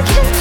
Okay.